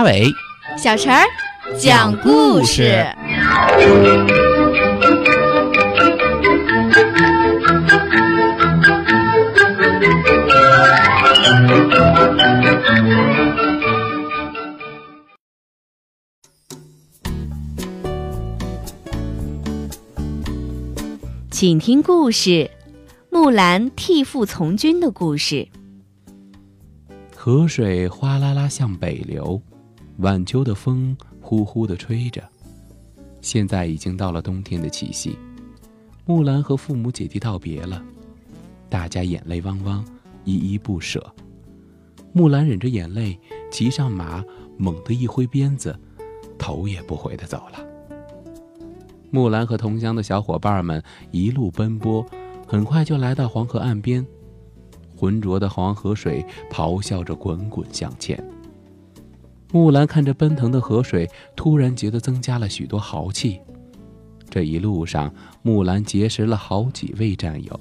马尾，小陈儿讲故事。请听故事《木兰替父从军的故事》。河水哗啦啦向北流，晚秋的风呼呼地吹着。现在已经到了冬天的气息，木兰和父母姐弟道别了，大家眼泪汪汪，依依不舍。木兰忍着眼泪，骑上马，猛地一挥鞭子，头也不回地走了。木兰和同乡的小伙伴们一路奔波，很快就来到黄河岸边。浑浊的黄河水咆哮着滚滚向前。木兰看着奔腾的河水，突然觉得增加了许多豪气。这一路上，木兰结识了好几位战友，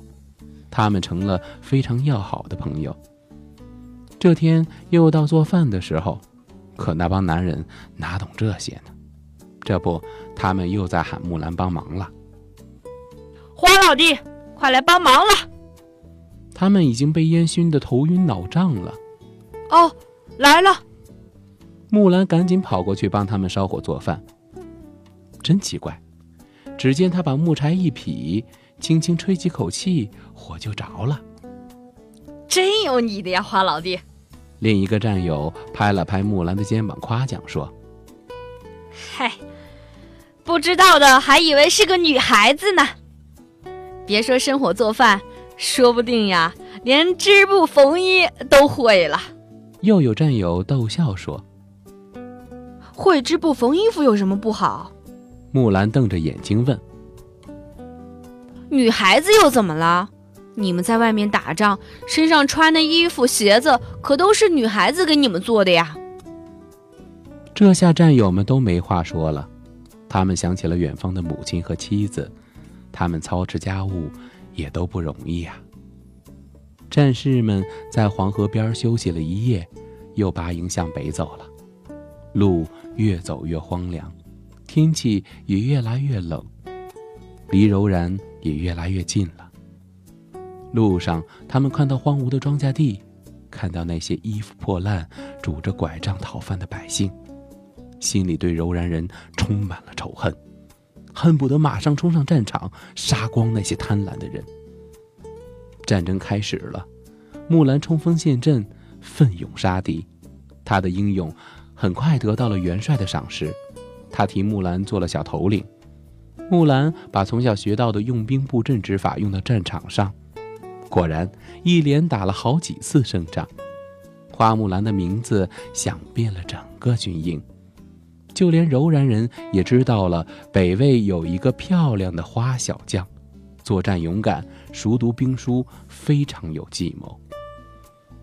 他们成了非常要好的朋友。这天又到做饭的时候，可那帮男人哪懂这些呢？这不，他们又在喊木兰帮忙了。花老弟，快来帮忙了！他们已经被烟熏得头晕脑胀了。哦，来了！木兰赶紧跑过去帮他们烧火做饭。真奇怪，只见他把木柴一劈，轻轻吹几口气，火就着了。真有你的呀，花老弟！另一个战友拍了拍木兰的肩膀，夸奖说：“嗨。”不知道的还以为是个女孩子呢。别说生火做饭，说不定呀，连织布缝衣都会了。又有战友逗笑说：“会织布缝衣服有什么不好？”木兰瞪着眼睛问：“女孩子又怎么了？你们在外面打仗，身上穿的衣服、鞋子可都是女孩子给你们做的呀？”这下战友们都没话说了。他们想起了远方的母亲和妻子，他们操持家务也都不容易呀。战士们在黄河边休息了一夜，又拔营向北走了。路越走越荒凉，天气也越来越冷，离柔然也越来越近了。路上，他们看到荒芜的庄稼地，看到那些衣服破烂、拄着拐杖讨饭的百姓。心里对柔然人充满了仇恨，恨不得马上冲上战场，杀光那些贪婪的人。战争开始了，木兰冲锋陷阵，奋勇杀敌。他的英勇很快得到了元帅的赏识，他替木兰做了小头领。木兰把从小学到的用兵布阵之法用到战场上，果然一连打了好几次胜仗。花木兰的名字响遍了整个军营。就连柔然人也知道了，北魏有一个漂亮的花小将，作战勇敢，熟读兵书，非常有计谋。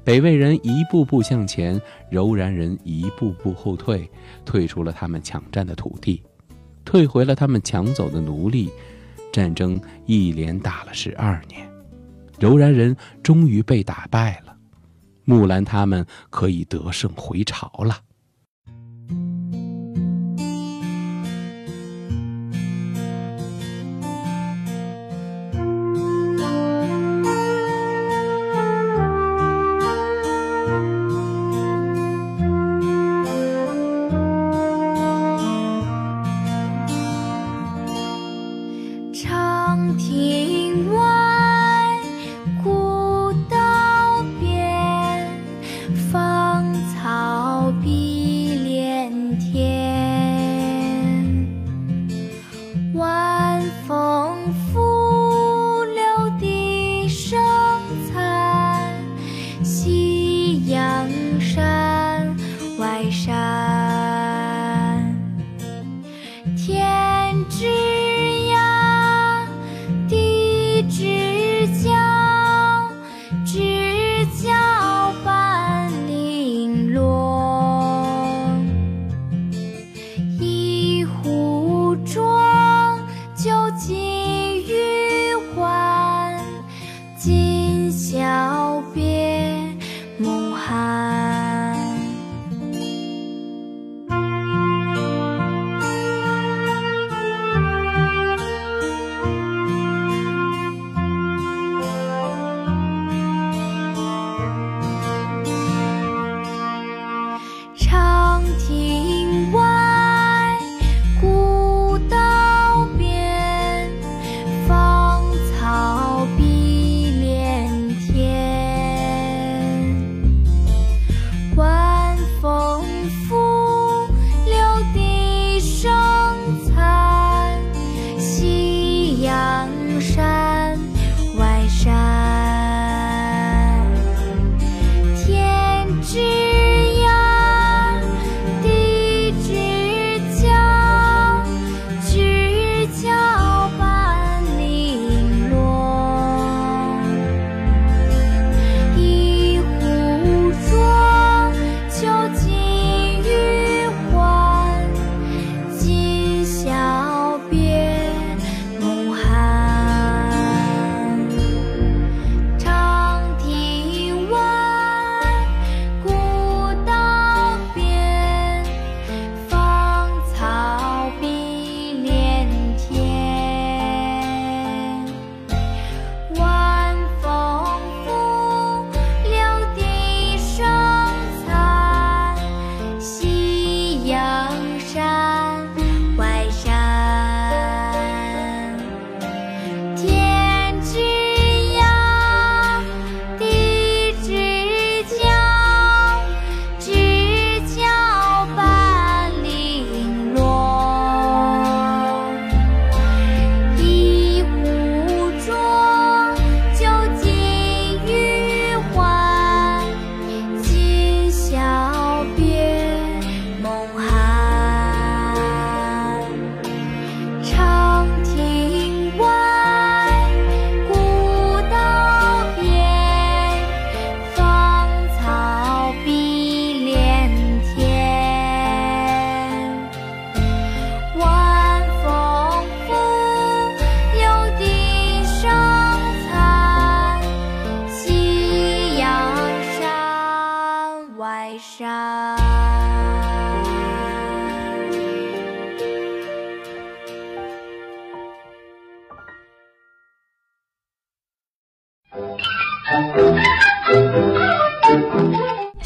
北魏人一步步向前，柔然人一步步后退，退出了他们抢占的土地，退回了他们抢走的奴隶。战争一连打了十二年，柔然人终于被打败了，木兰他们可以得胜回朝了。